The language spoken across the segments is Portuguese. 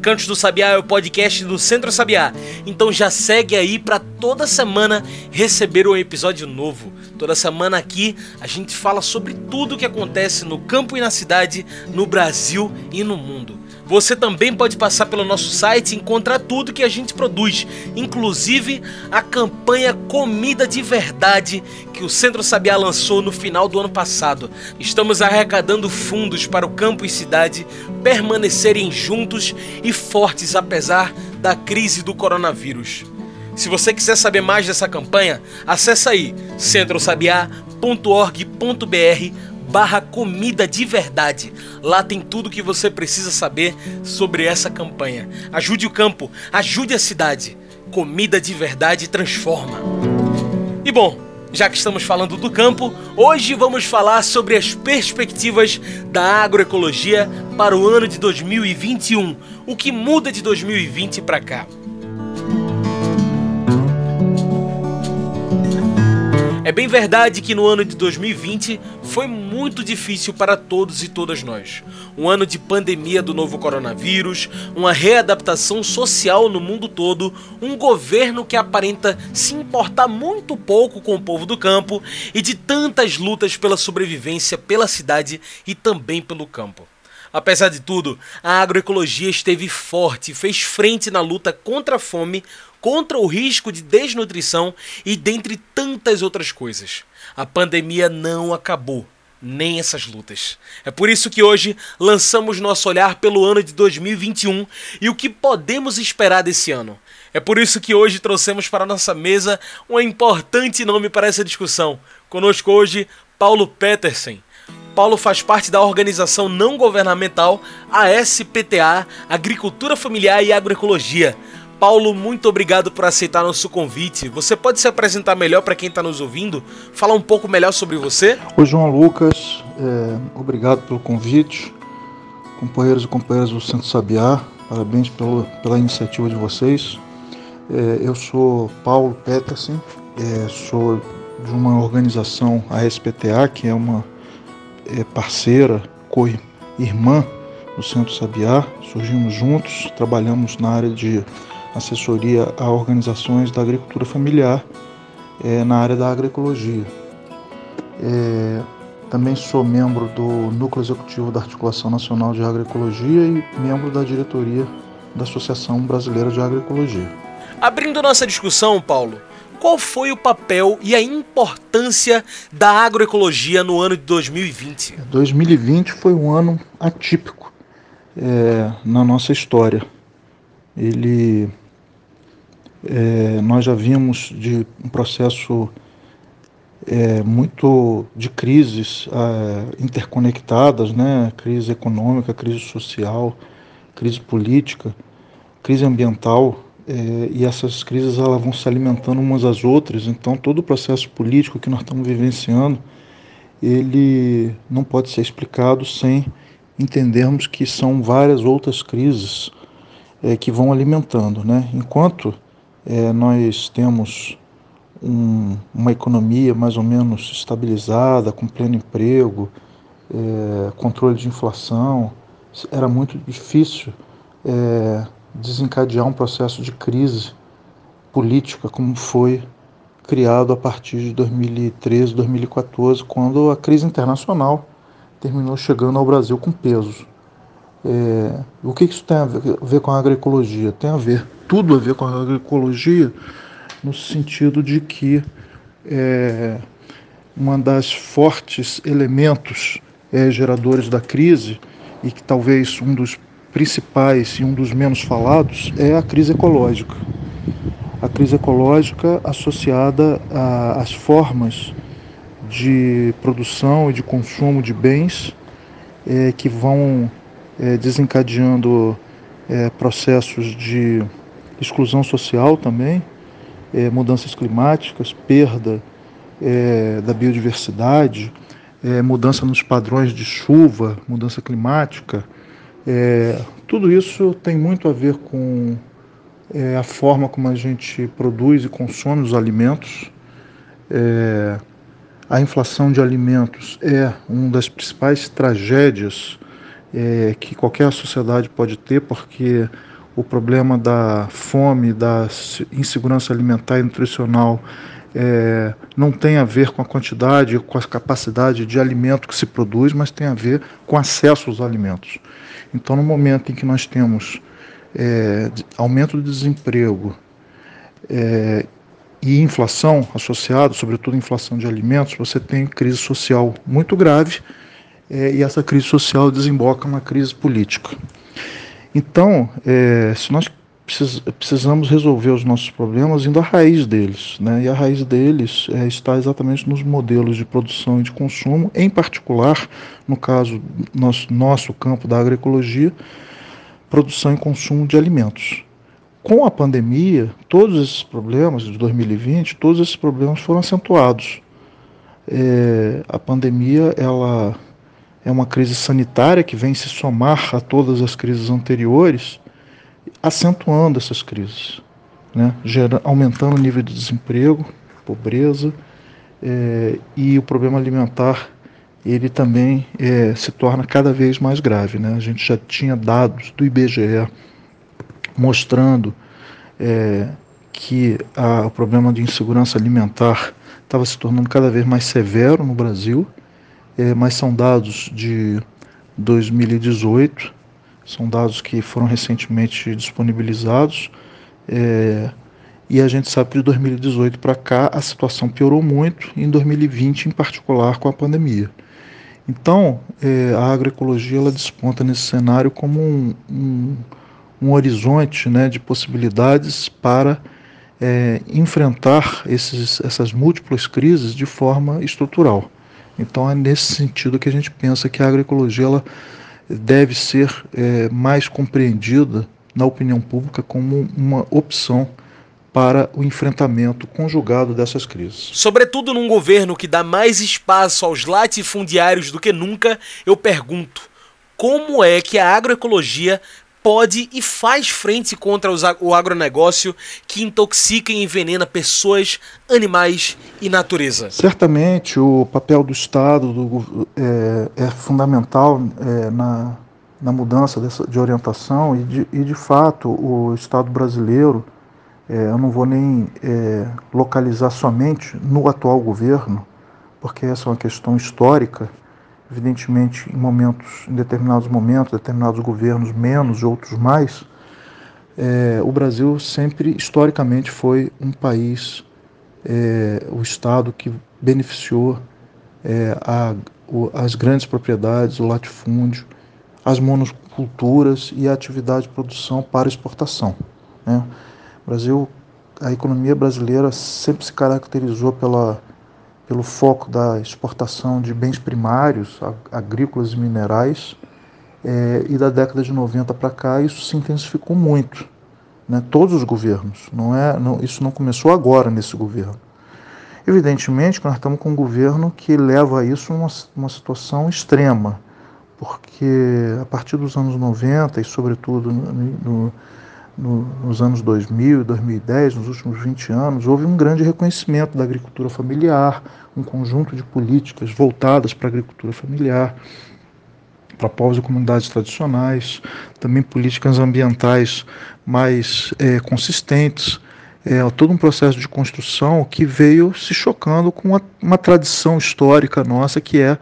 Cantos do Sabiá é o podcast do Centro Sabiá, então já segue aí para toda semana receber um episódio novo. Toda semana aqui a gente fala sobre tudo o que acontece no campo e na cidade, no Brasil e no mundo. Você também pode passar pelo nosso site e encontrar tudo que a gente produz, inclusive a campanha Comida de Verdade que o Centro Sabiá lançou no final do ano passado. Estamos arrecadando fundos para o campo e cidade permanecerem juntos e fortes apesar da crise do coronavírus. Se você quiser saber mais dessa campanha, acesse aí centrosabiá.org.br barra comida de verdade. Lá tem tudo que você precisa saber sobre essa campanha. Ajude o campo, ajude a cidade. Comida de verdade transforma. E bom, já que estamos falando do campo, hoje vamos falar sobre as perspectivas da agroecologia para o ano de 2021. O que muda de 2020 para cá? É bem verdade que no ano de 2020 foi muito difícil para todos e todas nós. Um ano de pandemia do novo coronavírus, uma readaptação social no mundo todo, um governo que aparenta se importar muito pouco com o povo do campo e de tantas lutas pela sobrevivência pela cidade e também pelo campo. Apesar de tudo, a agroecologia esteve forte fez frente na luta contra a fome, contra o risco de desnutrição e dentre tantas outras coisas. A pandemia não acabou, nem essas lutas. É por isso que hoje lançamos nosso olhar pelo ano de 2021 e o que podemos esperar desse ano. É por isso que hoje trouxemos para nossa mesa um importante nome para essa discussão. Conosco hoje, Paulo Petersen. Paulo faz parte da organização não governamental ASPTA, Agricultura Familiar e Agroecologia. Paulo, muito obrigado por aceitar nosso convite. Você pode se apresentar melhor para quem está nos ouvindo? Falar um pouco melhor sobre você? Oi, João Lucas. É, obrigado pelo convite. Companheiros e companheiras do Centro Sabiá, parabéns pelo, pela iniciativa de vocês. É, eu sou Paulo Petersen, é, sou de uma organização, a SPTA, que é uma é, parceira, co-irmã do Centro Sabiá. Surgimos juntos, trabalhamos na área de assessoria a organizações da agricultura familiar é, na área da agroecologia. É, também sou membro do Núcleo Executivo da Articulação Nacional de Agroecologia e membro da diretoria da Associação Brasileira de Agroecologia. Abrindo nossa discussão, Paulo, qual foi o papel e a importância da agroecologia no ano de 2020? 2020 foi um ano atípico é, na nossa história. Ele é, nós já vimos de um processo é, muito de crises é, interconectadas, né? crise econômica, crise social, crise política, crise ambiental, é, e essas crises elas vão se alimentando umas às outras, então todo o processo político que nós estamos vivenciando, ele não pode ser explicado sem entendermos que são várias outras crises é, que vão alimentando. Né? Enquanto é, nós temos um, uma economia mais ou menos estabilizada, com pleno emprego, é, controle de inflação. Era muito difícil é, desencadear um processo de crise política como foi criado a partir de 2013, 2014, quando a crise internacional terminou chegando ao Brasil com peso. É, o que isso tem a ver com a agroecologia? Tem a ver, tudo a ver com a agroecologia, no sentido de que é, uma das fortes elementos é, geradores da crise, e que talvez um dos principais e um dos menos falados, é a crise ecológica. A crise ecológica associada às formas de produção e de consumo de bens é, que vão é, desencadeando é, processos de exclusão social também, é, mudanças climáticas, perda é, da biodiversidade, é, mudança nos padrões de chuva, mudança climática. É, tudo isso tem muito a ver com é, a forma como a gente produz e consome os alimentos. É, a inflação de alimentos é uma das principais tragédias é, que qualquer sociedade pode ter, porque o problema da fome, da insegurança alimentar e nutricional é, não tem a ver com a quantidade, com a capacidade de alimento que se produz, mas tem a ver com acesso aos alimentos. Então, no momento em que nós temos é, aumento do desemprego é, e inflação associado, sobretudo inflação de alimentos, você tem crise social muito grave é, e essa crise social desemboca numa crise política. Então, é, se nós precisamos resolver os nossos problemas indo à raiz deles, né? e a raiz deles é, está exatamente nos modelos de produção e de consumo, em particular, no caso nosso, nosso campo da agroecologia, produção e consumo de alimentos. Com a pandemia, todos esses problemas de 2020, todos esses problemas foram acentuados. É, a pandemia, ela é uma crise sanitária que vem se somar a todas as crises anteriores, acentuando essas crises, né? Gera, aumentando o nível de desemprego, pobreza é, e o problema alimentar ele também é, se torna cada vez mais grave. Né? A gente já tinha dados do IBGE mostrando é, que a, o problema de insegurança alimentar estava se tornando cada vez mais severo no Brasil mas são dados de 2018, são dados que foram recentemente disponibilizados. É, e a gente sabe que de 2018 para cá a situação piorou muito, em 2020 em particular com a pandemia. Então, é, a agroecologia ela desponta nesse cenário como um, um, um horizonte né, de possibilidades para é, enfrentar esses, essas múltiplas crises de forma estrutural. Então é nesse sentido que a gente pensa que a agroecologia ela deve ser é, mais compreendida na opinião pública como uma opção para o enfrentamento conjugado dessas crises. Sobretudo num governo que dá mais espaço aos latifundiários do que nunca, eu pergunto: como é que a agroecologia pode e faz frente contra o agronegócio que intoxica e envenena pessoas, animais e natureza? Certamente o papel do Estado do, é, é, fundamental é, na, na mudança dessa, de orientação e de, e de fato o Estado brasileiro, é, eu não vou nem é, localizar somente no atual governo, porque essa é uma questão histórica, evidentemente em momentos, em determinados momentos, determinados governos menos, outros mais, é, o Brasil sempre historicamente foi um país, é, o estado que beneficiou é, a, o, as grandes propriedades, o latifúndio, as monoculturas e a atividade de produção para exportação. Né? O Brasil, a economia brasileira sempre se caracterizou pela pelo foco da exportação de bens primários, agrícolas e minerais, é, e da década de 90 para cá isso se intensificou muito. Né? Todos os governos, não é, não, isso não começou agora nesse governo. Evidentemente que nós estamos com um governo que leva isso a uma, uma situação extrema, porque a partir dos anos 90 e sobretudo no, no no, nos anos 2000 e 2010, nos últimos 20 anos, houve um grande reconhecimento da agricultura familiar, um conjunto de políticas voltadas para a agricultura familiar, para povos e comunidades tradicionais, também políticas ambientais mais é, consistentes, é, todo um processo de construção que veio se chocando com uma, uma tradição histórica nossa que é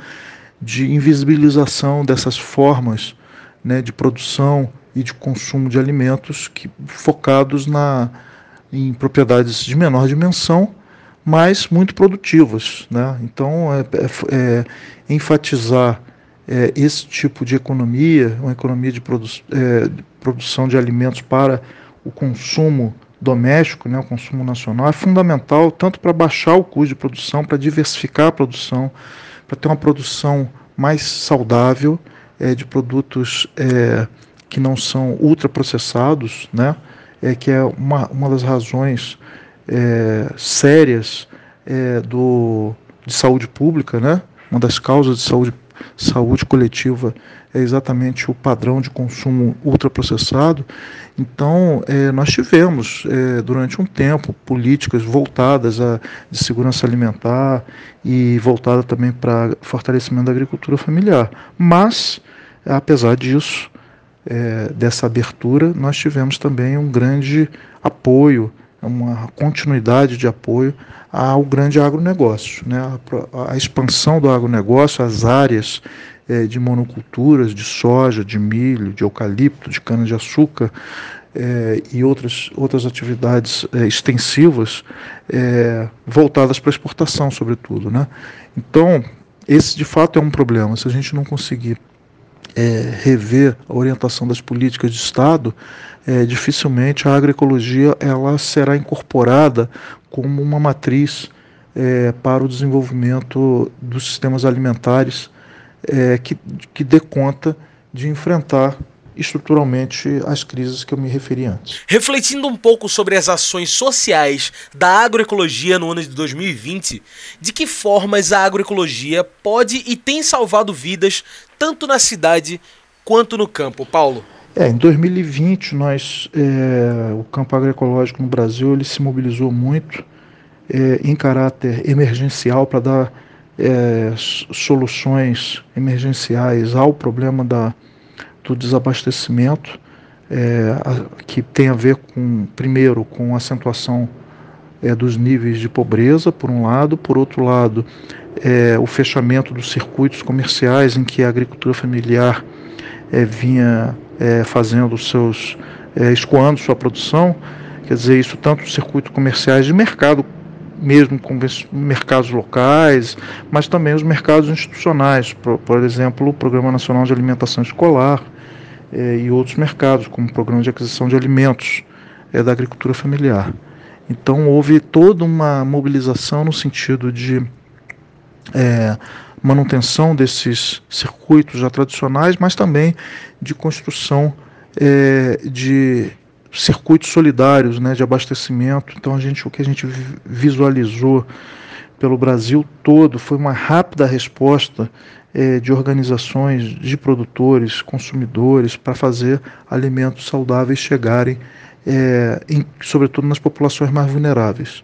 de invisibilização dessas formas né, de produção e de consumo de alimentos que, focados na, em propriedades de menor dimensão, mas muito produtivas. Né? Então, é, é, é enfatizar é, esse tipo de economia, uma economia de, produ é, de, produção de alimentos para o consumo doméstico, né, o consumo nacional, é fundamental tanto para baixar o custo de produção, para diversificar a produção, para ter uma produção mais saudável é, de produtos que não são ultraprocessados, né? É, que é uma, uma das razões é, sérias é, do, de saúde pública, né? Uma das causas de saúde, saúde coletiva é exatamente o padrão de consumo ultraprocessado. Então, é, nós tivemos, é, durante um tempo, políticas voltadas de segurança alimentar e voltada também para fortalecimento da agricultura familiar. Mas, apesar disso, é, dessa abertura, nós tivemos também um grande apoio, uma continuidade de apoio ao grande agronegócio. Né? A, a expansão do agronegócio, as áreas é, de monoculturas, de soja, de milho, de eucalipto, de cana-de-açúcar é, e outras, outras atividades é, extensivas é, voltadas para exportação, sobretudo. Né? Então, esse de fato é um problema. Se a gente não conseguir é, rever a orientação das políticas de Estado, é, dificilmente a agroecologia ela será incorporada como uma matriz é, para o desenvolvimento dos sistemas alimentares é, que, que dê conta de enfrentar estruturalmente as crises que eu me referi antes. Refletindo um pouco sobre as ações sociais da agroecologia no ano de 2020, de que formas a agroecologia pode e tem salvado vidas tanto na cidade quanto no campo, Paulo? É, em 2020 nós é, o campo agroecológico no Brasil ele se mobilizou muito é, em caráter emergencial para dar é, soluções emergenciais ao problema da, do desabastecimento, é, a, que tem a ver com, primeiro, com a acentuação é, dos níveis de pobreza, por um lado, por outro lado, é, o fechamento dos circuitos comerciais em que a agricultura familiar é, vinha é, fazendo seus, escoando sua produção, quer dizer, isso tanto circuitos comerciais de mercado mesmo com mercados locais, mas também os mercados institucionais, por, por exemplo, o Programa Nacional de Alimentação Escolar e outros mercados, como o Programa de Aquisição de Alimentos eh, da Agricultura Familiar. Então houve toda uma mobilização no sentido de eh, manutenção desses circuitos já tradicionais, mas também de construção de circuitos solidários né, de abastecimento. Então a gente, o que a gente visualizou pelo Brasil todo foi uma rápida resposta é, de organizações de produtores, consumidores, para fazer alimentos saudáveis chegarem, é, em, sobretudo nas populações mais vulneráveis.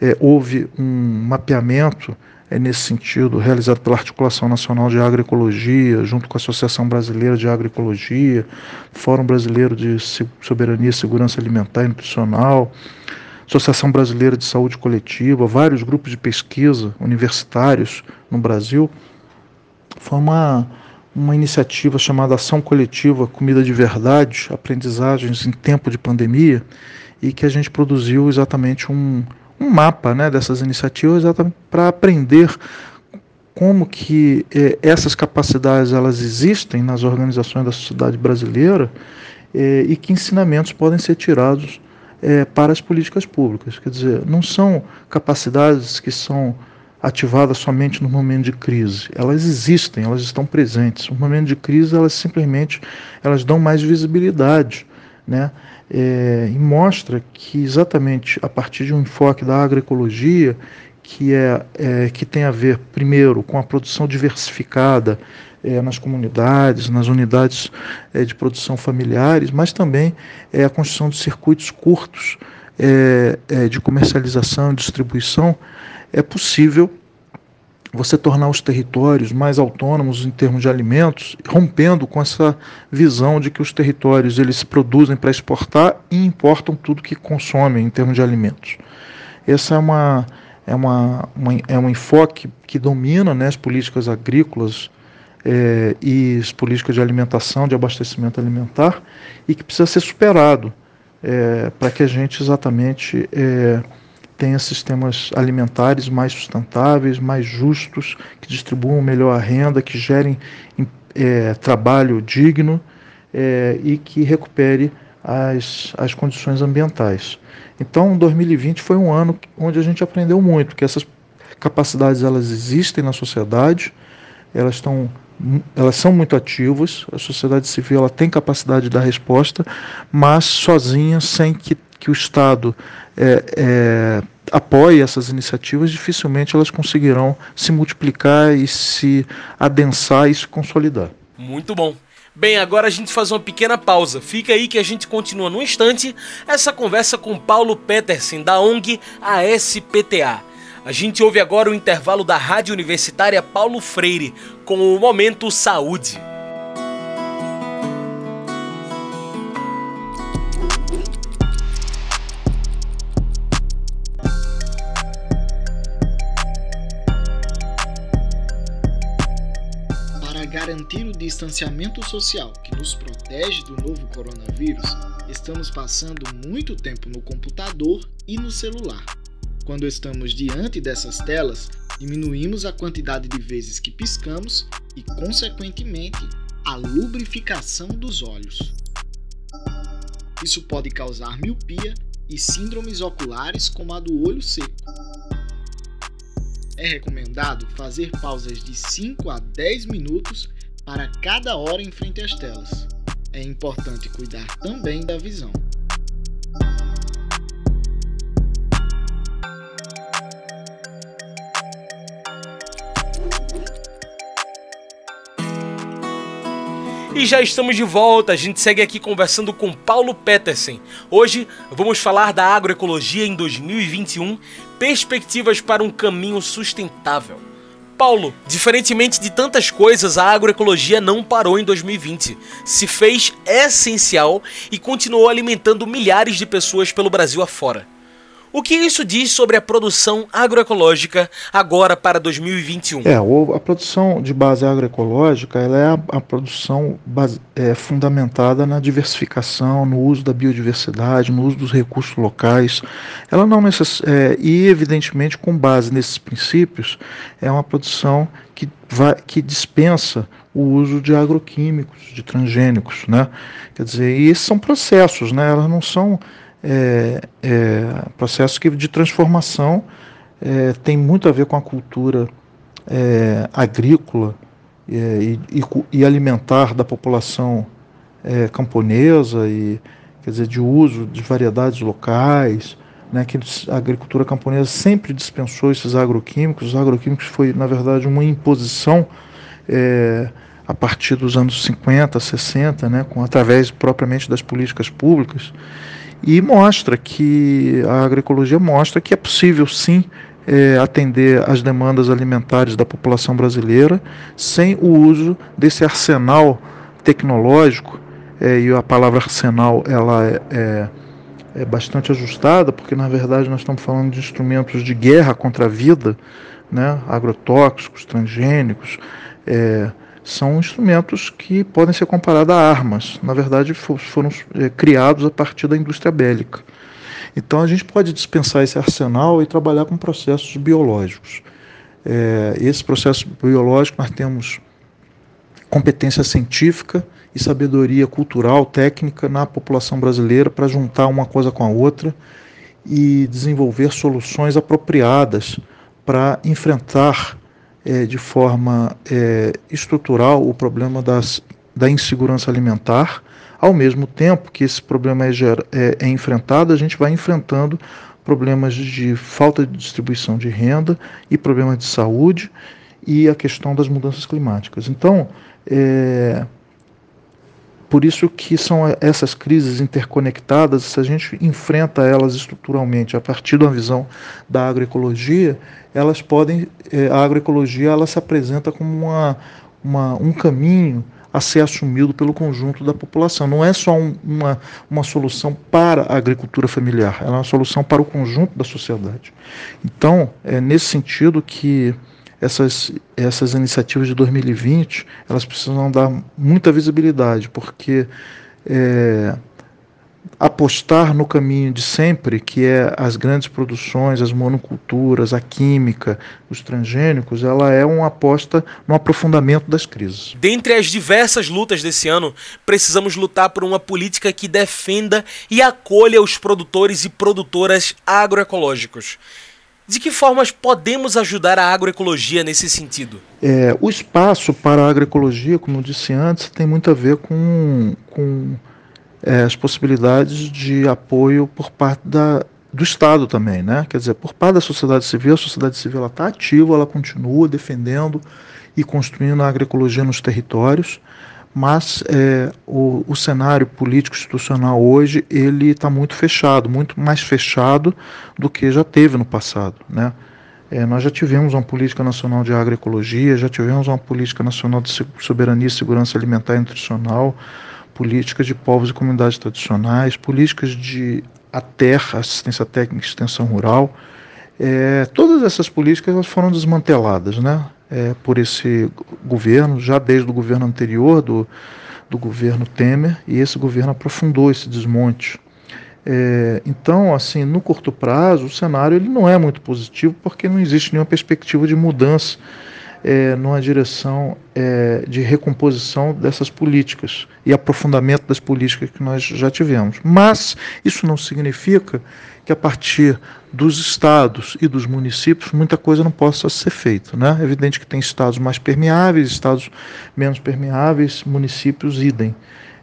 É, houve um mapeamento é nesse sentido, realizado pela Articulação Nacional de Agroecologia, junto com a Associação Brasileira de Agroecologia, Fórum Brasileiro de Soberania, Segurança Alimentar e Nutricional, Associação Brasileira de Saúde Coletiva, vários grupos de pesquisa universitários no Brasil. Foi uma, uma iniciativa chamada Ação Coletiva Comida de Verdade, Aprendizagens em Tempo de Pandemia, e que a gente produziu exatamente um um mapa né, dessas iniciativas para aprender como que eh, essas capacidades elas existem nas organizações da sociedade brasileira eh, e que ensinamentos podem ser tirados eh, para as políticas públicas. Quer dizer, não são capacidades que são ativadas somente no momento de crise. Elas existem, elas estão presentes. No momento de crise, elas simplesmente elas dão mais visibilidade, né? é, e mostra que exatamente a partir de um enfoque da agroecologia, que, é, é que tem a ver, primeiro, com a produção diversificada é, nas comunidades, nas unidades é, de produção familiares, mas também é, a construção de circuitos curtos é, é, de comercialização e distribuição, é possível você tornar os territórios mais autônomos em termos de alimentos, rompendo com essa visão de que os territórios eles se produzem para exportar e importam tudo que consomem em termos de alimentos. Essa é uma é, uma, uma é um enfoque que domina né, as políticas agrícolas é, e as políticas de alimentação, de abastecimento alimentar, e que precisa ser superado é, para que a gente exatamente é, tenha sistemas alimentares mais sustentáveis, mais justos, que distribuam melhor a renda, que gerem é, trabalho digno é, e que recupere as, as condições ambientais. Então, 2020 foi um ano onde a gente aprendeu muito, que essas capacidades elas existem na sociedade, elas estão elas são muito ativas, a sociedade civil ela tem capacidade de dar resposta, mas sozinha, sem que, que o Estado é, é, apoie essas iniciativas, dificilmente elas conseguirão se multiplicar e se adensar e se consolidar. Muito bom. Bem, agora a gente faz uma pequena pausa. Fica aí que a gente continua no instante essa conversa com Paulo Petersen, da ONG ASPTA. A gente ouve agora o intervalo da Rádio Universitária Paulo Freire com o Momento Saúde. Garantir o distanciamento social que nos protege do novo coronavírus, estamos passando muito tempo no computador e no celular. Quando estamos diante dessas telas, diminuímos a quantidade de vezes que piscamos e, consequentemente, a lubrificação dos olhos. Isso pode causar miopia e síndromes oculares como a do olho seco. É recomendado fazer pausas de 5 a 10 minutos para cada hora em frente às telas. É importante cuidar também da visão. E já estamos de volta, a gente segue aqui conversando com Paulo Petersen. Hoje vamos falar da agroecologia em 2021, perspectivas para um caminho sustentável. Paulo, diferentemente de tantas coisas, a agroecologia não parou em 2020. Se fez essencial e continuou alimentando milhares de pessoas pelo Brasil afora. O que isso diz sobre a produção agroecológica agora para 2021? É, a produção de base agroecológica ela é a, a produção base, é, fundamentada na diversificação, no uso da biodiversidade, no uso dos recursos locais. Ela não necess, é, e evidentemente com base nesses princípios é uma produção que, vai, que dispensa o uso de agroquímicos, de transgênicos, né? Quer dizer, esses são processos, né? Elas não são é, é, que, de transformação é, tem muito a ver com a cultura é, agrícola é, e, e, e, alimentar da população é, camponesa e quer dizer de uso de variedades locais, né, que a agricultura camponesa sempre dispensou esses agroquímicos. Os agroquímicos foi na verdade uma imposição a partir dos anos 50, 60, né, com, através propriamente das políticas públicas e mostra que a agroecologia mostra que é possível sim é, atender às demandas alimentares da população brasileira sem o uso desse arsenal tecnológico é, e a palavra arsenal ela é, é, é, bastante ajustada porque na verdade nós estamos falando de instrumentos de guerra contra a vida, né, agrotóxicos, transgênicos, é, são instrumentos que podem ser comparados a armas. Na verdade, foram é, criados a partir da indústria bélica. Então, a gente pode dispensar esse arsenal e trabalhar com processos biológicos. É, esse processo biológico, nós temos competência científica e sabedoria cultural, técnica na população brasileira para juntar uma coisa com a outra e desenvolver soluções apropriadas para enfrentar é, de forma é, estrutural o problema das, da insegurança alimentar. Ao mesmo tempo que esse problema é, é, é enfrentado, a gente vai enfrentando problemas de falta de distribuição de renda e problemas de saúde e a questão das mudanças climáticas. Então, é, por isso que são essas crises interconectadas, se a gente enfrenta elas estruturalmente a partir de uma visão da agroecologia, elas podem, é, a agroecologia ela se apresenta como uma, uma, um caminho a ser assumido pelo conjunto da população. Não é só um, uma, uma solução para a agricultura familiar, ela é uma solução para o conjunto da sociedade. Então, é nesse sentido que essas, essas iniciativas de 2020 elas precisam dar muita visibilidade, porque é, apostar no caminho de sempre, que é as grandes produções, as monoculturas, a química, os transgênicos, ela é uma aposta no aprofundamento das crises. Dentre as diversas lutas desse ano, precisamos lutar por uma política que defenda e acolha os produtores e produtoras agroecológicos. De que formas podemos ajudar a agroecologia nesse sentido? É, o espaço para a agroecologia, como eu disse antes, tem muito a ver com, com é, as possibilidades de apoio por parte da, do Estado também, né? Quer dizer, por parte da sociedade civil, a sociedade civil está ativa, ela continua defendendo e construindo a agroecologia nos territórios, mas é, o, o, cenário político institucional hoje ele está muito fechado, muito mais fechado do que já teve no passado, né? É, nós já tivemos uma política nacional de agroecologia, já tivemos uma política nacional de soberania e segurança alimentar e nutricional, políticas de povos e comunidades tradicionais, políticas de a terra, assistência técnica e extensão rural. É, todas essas políticas elas foram desmanteladas né, é, por esse governo, já desde o governo anterior, do, do governo Temer, e esse governo aprofundou esse desmonte. É, então, assim, no curto prazo, o cenário ele não é muito positivo porque não existe nenhuma perspectiva de mudança é, numa direção é, de recomposição dessas políticas e aprofundamento das políticas que nós já tivemos. Mas isso não significa que a partir dos estados e dos municípios muita coisa não possa ser feita. Né? É evidente que tem estados mais permeáveis, estados menos permeáveis, municípios idem.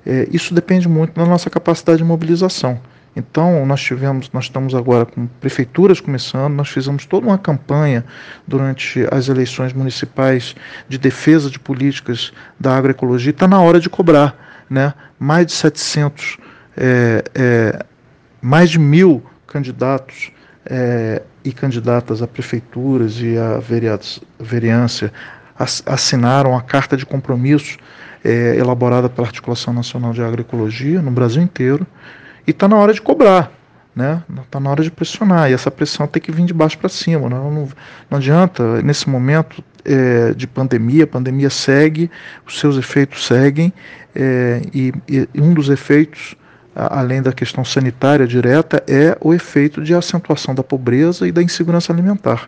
É, isso depende muito da nossa capacidade de mobilização. Então, nós tivemos, nós estamos agora com prefeituras começando, nós fizemos toda uma campanha durante as eleições municipais de defesa de políticas da agroecologia, está na hora de cobrar, né? Mais de 700, é, é, mais de mil candidatos é, e candidatas a prefeituras e a vereança assinaram a carta de compromisso é, elaborada pela Articulação Nacional de Agroecologia no Brasil inteiro, e está na hora de cobrar, né? Está na hora de pressionar. E essa pressão tem que vir de baixo para cima. Né? Não, não adianta, nesse momento é, de pandemia, a pandemia segue, os seus efeitos seguem, é, e, e, um dos efeitos, além da questão sanitária direta, é o efeito de acentuação da pobreza e da insegurança alimentar.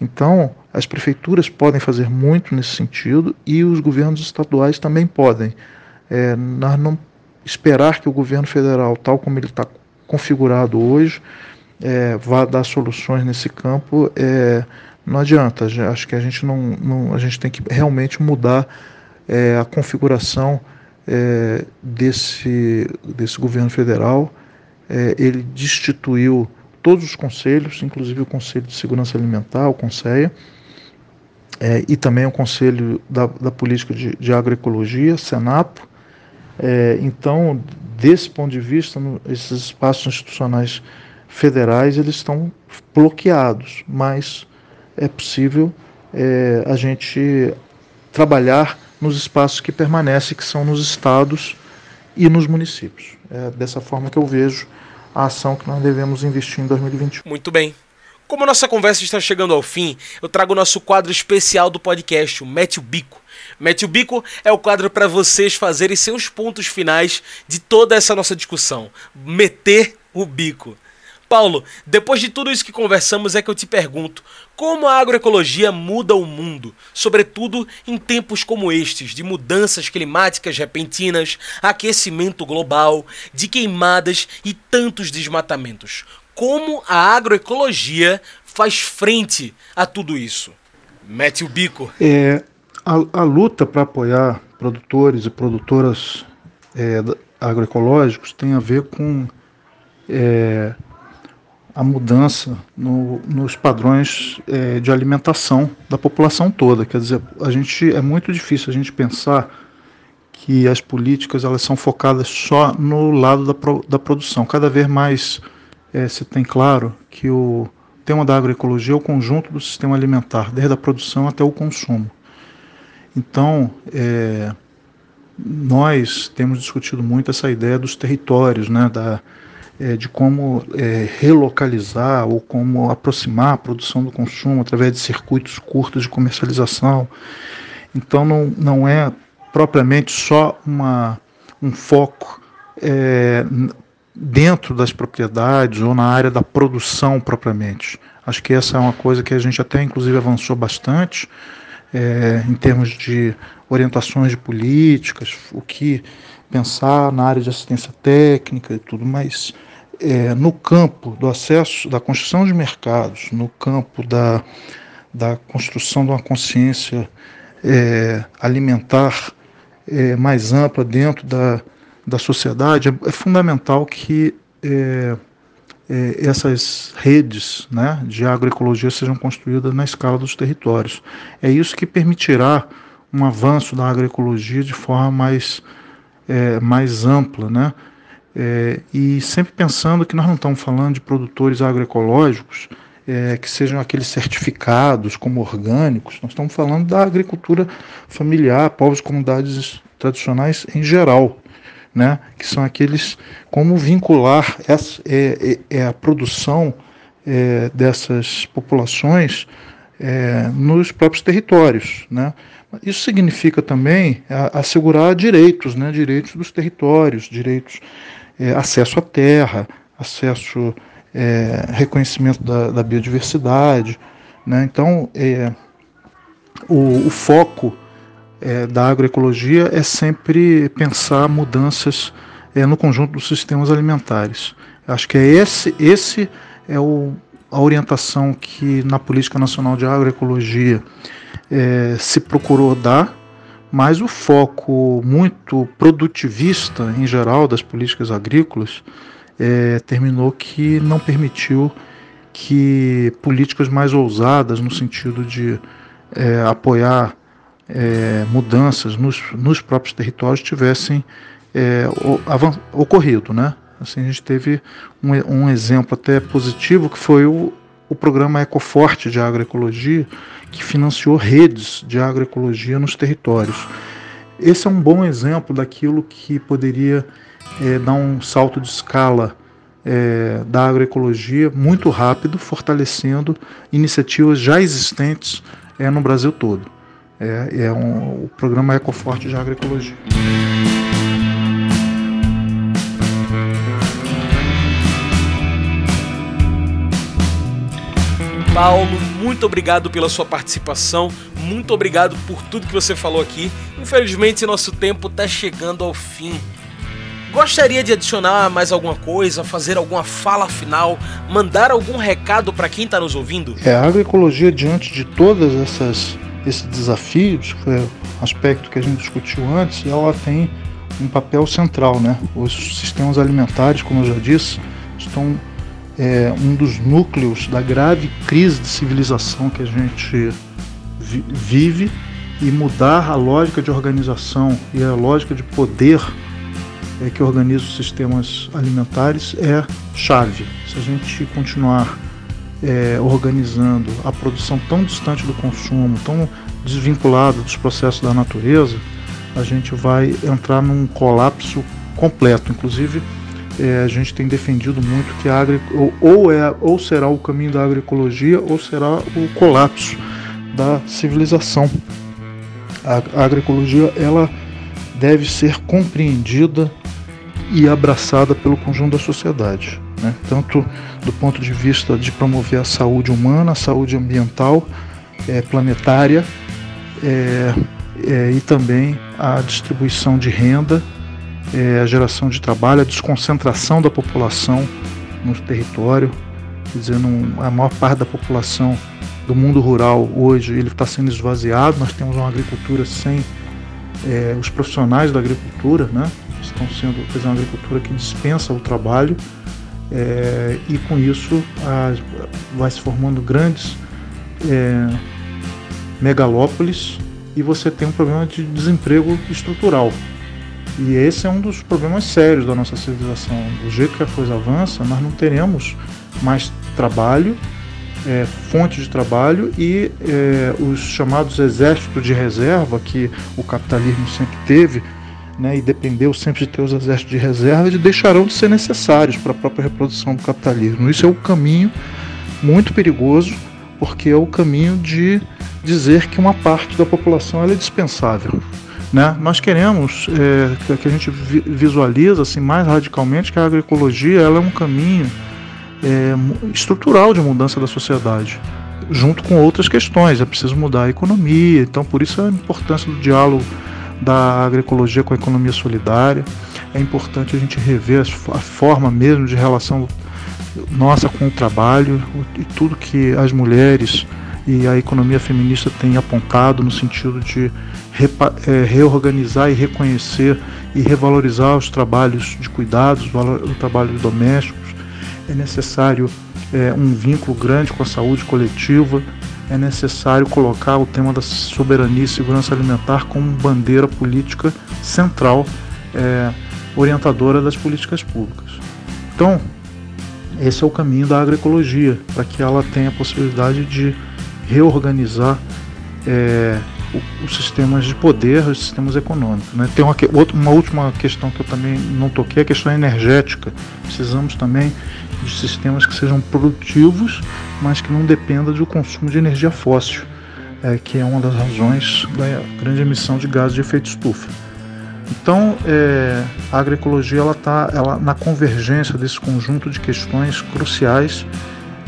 Então, as prefeituras podem fazer muito nesse sentido e os governos estaduais também podem. É, nós não esperar que o governo federal, tal como ele está configurado hoje, é, vá dar soluções nesse campo, é, não adianta. Acho que a gente não, não a gente tem que realmente mudar é, a configuração é, desse, desse governo federal. É, ele destituiu todos os conselhos, inclusive o Conselho de Segurança Alimentar, o CONSEA, é, e também o Conselho da, da Política de, de Agroecologia, Senapo, é, então, desse ponto de vista, no, esses espaços institucionais federais eles estão bloqueados, mas é possível é, a gente trabalhar nos espaços que permanecem, que são nos estados e nos municípios. É dessa forma que eu vejo a ação que nós devemos investir em 2021. Muito bem. Como a nossa conversa está chegando ao fim, eu trago o nosso quadro especial do podcast, o Mete o Bico. Mete o Bico é o quadro para vocês fazerem seus pontos finais de toda essa nossa discussão. Meter o bico. Paulo, depois de tudo isso que conversamos, é que eu te pergunto: como a agroecologia muda o mundo, sobretudo em tempos como estes, de mudanças climáticas repentinas, aquecimento global, de queimadas e tantos desmatamentos? como a agroecologia faz frente a tudo isso. Mete o bico. É, a, a luta para apoiar produtores e produtoras é, agroecológicos tem a ver com é, a mudança no, nos padrões é, de alimentação da população toda. Quer dizer, a gente é muito difícil a gente pensar que as políticas elas são focadas só no lado da, da produção. Cada vez mais é, se tem claro que o tema da agroecologia é o conjunto do sistema alimentar, desde a produção até o consumo. Então, é, nós temos discutido muito essa ideia dos territórios, né, da, é, de como é, relocalizar ou como aproximar a produção do consumo através de circuitos curtos de comercialização. Então, não, não é propriamente só uma, um foco é, dentro das propriedades ou na área da produção propriamente. Acho que essa é uma coisa que a gente até inclusive avançou bastante é, em termos de orientações de políticas, o que pensar na área de assistência técnica e tudo, mas é, no campo do acesso, da construção de mercados, no campo da, da construção de uma consciência é, alimentar é, mais ampla dentro da, da sociedade, é, é fundamental que é, é, essas redes né, de agroecologia sejam construídas na escala dos territórios. É isso que permitirá um avanço da agroecologia de forma mais, mais ampla, né? É, e sempre pensando que nós não estamos falando de produtores agroecológicos é, que sejam aqueles certificados como orgânicos, nós estamos falando da agricultura familiar, povos e comunidades tradicionais em geral, né? que são aqueles como vincular essa, é, é, é a produção é, dessas populações é, nos próprios territórios. Né? Isso significa também assegurar direitos, né? direitos dos territórios, direitos, é, acesso à terra, acesso, é, reconhecimento da, da, biodiversidade. Né? Então, é, o, o, foco é, da agroecologia é sempre pensar mudanças é, no conjunto dos sistemas alimentares. Acho que é esse, esse é o, a orientação que na Política Nacional de Agroecologia é, se procurou dar, mas o foco muito produtivista em geral das políticas agrícolas é, terminou que não permitiu que políticas mais ousadas no sentido de é, apoiar é, mudanças nos, nos, próprios territórios tivessem é, ocorrido, né? Assim, a gente teve um, um exemplo até positivo que foi o, o programa Ecoforte de Agroecologia, que financiou redes de agroecologia nos territórios. Esse é um bom exemplo daquilo que poderia é, dar um salto de escala é, da agroecologia muito rápido, fortalecendo iniciativas já existentes é, no Brasil todo. É, é um, o programa Ecoforte de Agroecologia. Paulo, muito obrigado pela sua participação, muito obrigado por tudo que você falou aqui. Infelizmente, nosso tempo está chegando ao fim. Gostaria de adicionar mais alguma coisa, fazer alguma fala final, mandar algum recado para quem está nos ouvindo? É, a agroecologia, diante de todas essas esses desafios, que foi o aspecto que a gente discutiu antes, ela tem um papel central, né? Os sistemas alimentares, como eu já disse, estão é, um dos núcleos da grave crise de civilização que a gente vi vive e mudar a lógica de organização e a lógica de poder é, que organiza os sistemas alimentares é chave. Se a gente continuar é, organizando a produção tão distante do consumo, tão desvinculada dos processos da natureza, a gente vai entrar num colapso completo. Inclusive, é, a gente tem defendido muito que a agri ou, ou, é, ou será o caminho da agroecologia ou será o colapso da civilização. A, a agroecologia ela deve ser compreendida e abraçada pelo conjunto da sociedade, né? tanto do ponto de vista de promover a saúde humana, a saúde ambiental, é, planetária é, é, e também a distribuição de renda é, a geração de trabalho, a desconcentração da população no território, quer dizer, não, a maior parte da população do mundo rural hoje ele está sendo esvaziado. Nós temos uma agricultura sem é, os profissionais da agricultura, né? Estão sendo quer dizer, uma agricultura que dispensa o trabalho é, e com isso a, vai se formando grandes é, megalópolis e você tem um problema de desemprego estrutural. E esse é um dos problemas sérios da nossa civilização. Do jeito que a coisa avança, nós não teremos mais trabalho, é, fonte de trabalho e é, os chamados exércitos de reserva que o capitalismo sempre teve, né, e dependeu sempre de ter os exércitos de reserva, eles deixarão de ser necessários para a própria reprodução do capitalismo. Isso é um caminho muito perigoso, porque é o caminho de dizer que uma parte da população é dispensável. Né? Nós queremos é, que a gente visualiza assim, mais radicalmente que a agroecologia ela é um caminho é, estrutural de mudança da sociedade, junto com outras questões. É preciso mudar a economia, então por isso a importância do diálogo da agroecologia com a economia solidária. é importante a gente rever a forma mesmo de relação nossa com o trabalho e tudo que as mulheres e a economia feminista tem apontado no sentido de reorganizar e reconhecer e revalorizar os trabalhos de cuidados, o trabalho domésticos. É necessário é, um vínculo grande com a saúde coletiva, é necessário colocar o tema da soberania e segurança alimentar como bandeira política central, é, orientadora das políticas públicas. Então, esse é o caminho da agroecologia, para que ela tenha a possibilidade de reorganizar é, os sistemas de poder, os sistemas econômicos. Né? Tem uma, uma última questão que eu também não toquei, a questão energética. Precisamos também de sistemas que sejam produtivos, mas que não dependam do consumo de energia fóssil, é, que é uma das razões da grande emissão de gases de efeito estufa. Então, é, a agroecologia ela está ela, na convergência desse conjunto de questões cruciais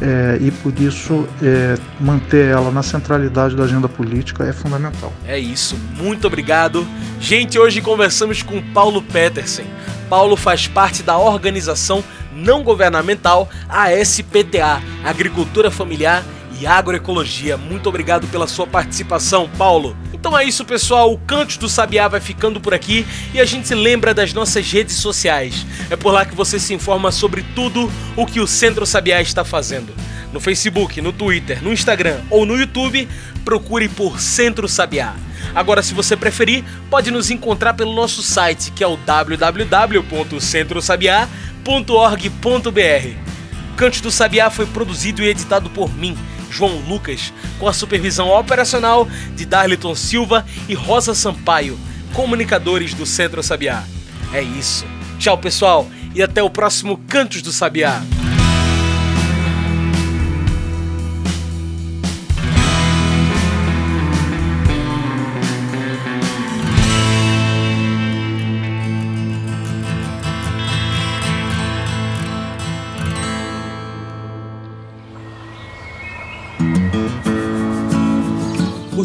é, e por isso é, manter ela na centralidade da agenda política é fundamental. É isso, muito obrigado. Gente, hoje conversamos com Paulo Petersen. Paulo faz parte da organização não governamental ASPTA, Agricultura Familiar Agroecologia. Muito obrigado pela sua participação, Paulo. Então é isso, pessoal. O Cantos do Sabiá vai ficando por aqui e a gente se lembra das nossas redes sociais. É por lá que você se informa sobre tudo o que o Centro Sabiá está fazendo. No Facebook, no Twitter, no Instagram ou no YouTube, procure por Centro Sabiá. Agora, se você preferir, pode nos encontrar pelo nosso site, que é o www.centrosabiá.org.br. Cantos do Sabiá foi produzido e editado por mim, João Lucas, com a supervisão operacional de Darliton Silva e Rosa Sampaio, comunicadores do Centro Sabiá. É isso. Tchau, pessoal, e até o próximo Cantos do Sabiá.